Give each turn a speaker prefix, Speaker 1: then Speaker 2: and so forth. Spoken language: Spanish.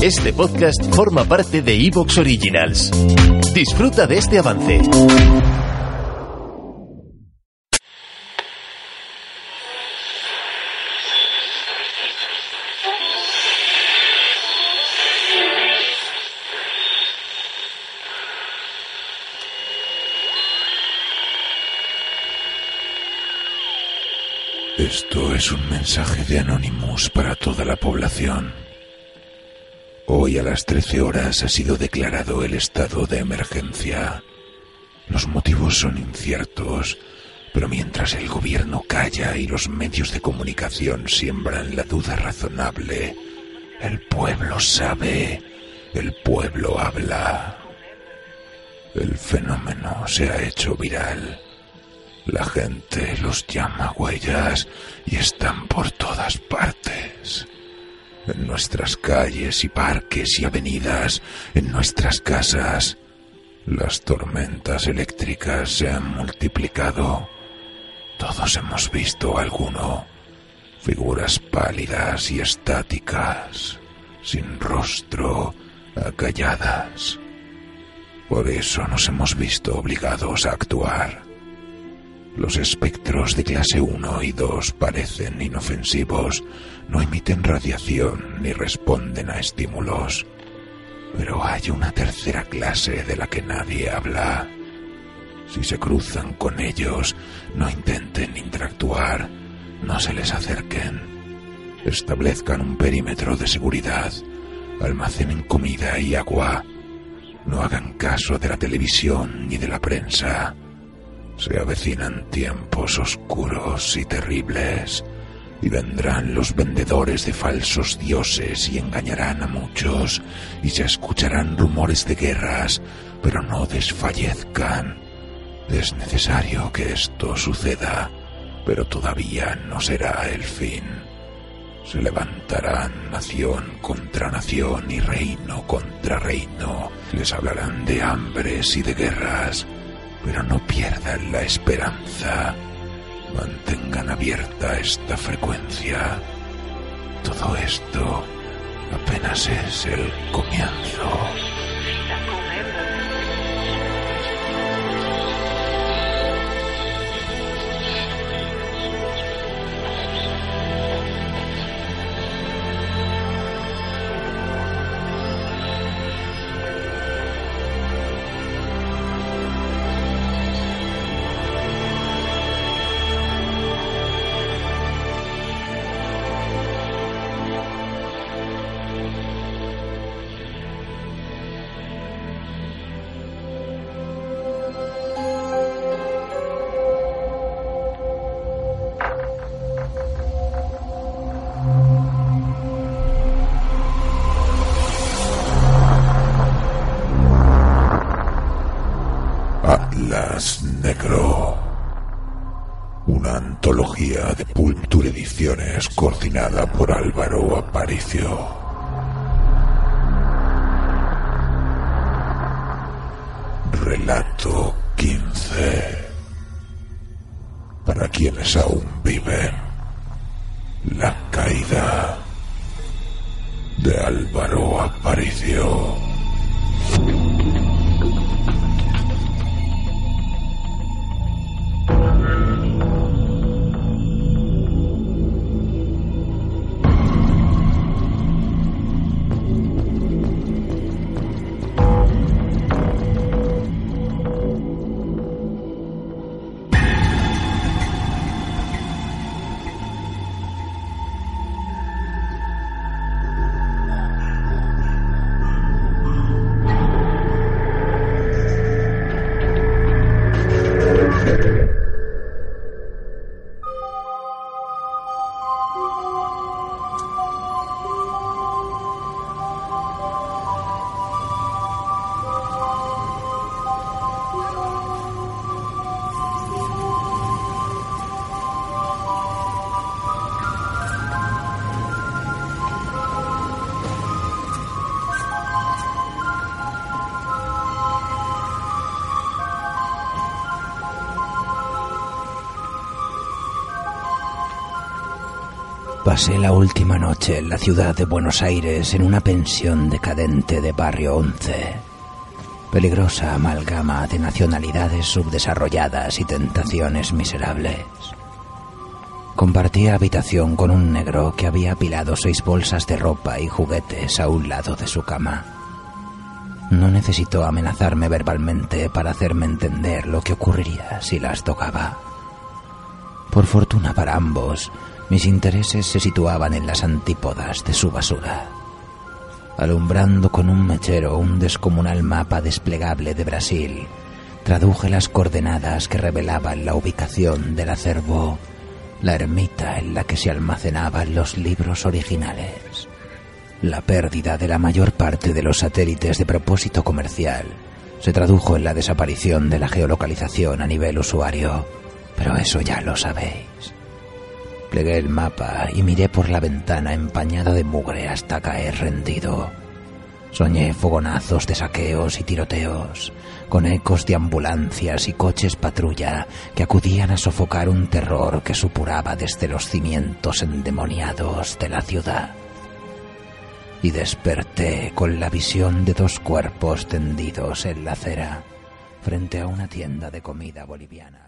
Speaker 1: Este podcast forma parte de Evox Originals. Disfruta de este avance.
Speaker 2: Esto es un mensaje de Anonymous para toda la población. Hoy a las 13 horas ha sido declarado el estado de emergencia. Los motivos son inciertos, pero mientras el gobierno calla y los medios de comunicación siembran la duda razonable, el pueblo sabe, el pueblo habla. El fenómeno se ha hecho viral. La gente los llama huellas y están por todas partes. En nuestras calles y parques y avenidas, en nuestras casas, las tormentas eléctricas se han multiplicado. Todos hemos visto alguno. Figuras pálidas y estáticas, sin rostro, acalladas. Por eso nos hemos visto obligados a actuar. Los espectros de clase 1 y 2 parecen inofensivos, no emiten radiación ni responden a estímulos. Pero hay una tercera clase de la que nadie habla. Si se cruzan con ellos, no intenten interactuar, no se les acerquen. Establezcan un perímetro de seguridad, almacenen comida y agua. No hagan caso de la televisión ni de la prensa. Se avecinan tiempos oscuros y terribles, y vendrán los vendedores de falsos dioses y engañarán a muchos, y se escucharán rumores de guerras, pero no desfallezcan. Es necesario que esto suceda, pero todavía no será el fin. Se levantarán nación contra nación y reino contra reino. Les hablarán de hambres y de guerras pero no pierdan la esperanza. Mantengan abierta esta frecuencia. Todo esto apenas es el comienzo. Atlas Negro. Una antología de Pulture Ediciones coordinada por Álvaro Aparicio. Relato 15. Para quienes aún viven. La caída de Álvaro Aparicio. Pasé la última noche en la ciudad de Buenos Aires en una pensión decadente de Barrio 11. Peligrosa amalgama de nacionalidades subdesarrolladas y tentaciones miserables. Compartía habitación con un negro que había apilado seis bolsas de ropa y juguetes a un lado de su cama. No necesitó amenazarme verbalmente para hacerme entender lo que ocurriría si las tocaba. Por fortuna para ambos, mis intereses se situaban en las antípodas de su basura. Alumbrando con un mechero un descomunal mapa desplegable de Brasil, traduje las coordenadas que revelaban la ubicación del acervo, la ermita en la que se almacenaban los libros originales. La pérdida de la mayor parte de los satélites de propósito comercial se tradujo en la desaparición de la geolocalización a nivel usuario, pero eso ya lo sabéis. Plegué el mapa y miré por la ventana empañada de mugre hasta caer rendido. Soñé fogonazos de saqueos y tiroteos, con ecos de ambulancias y coches patrulla que acudían a sofocar un terror que supuraba desde los cimientos endemoniados de la ciudad. Y desperté con la visión de dos cuerpos tendidos en la acera frente a una tienda de comida boliviana.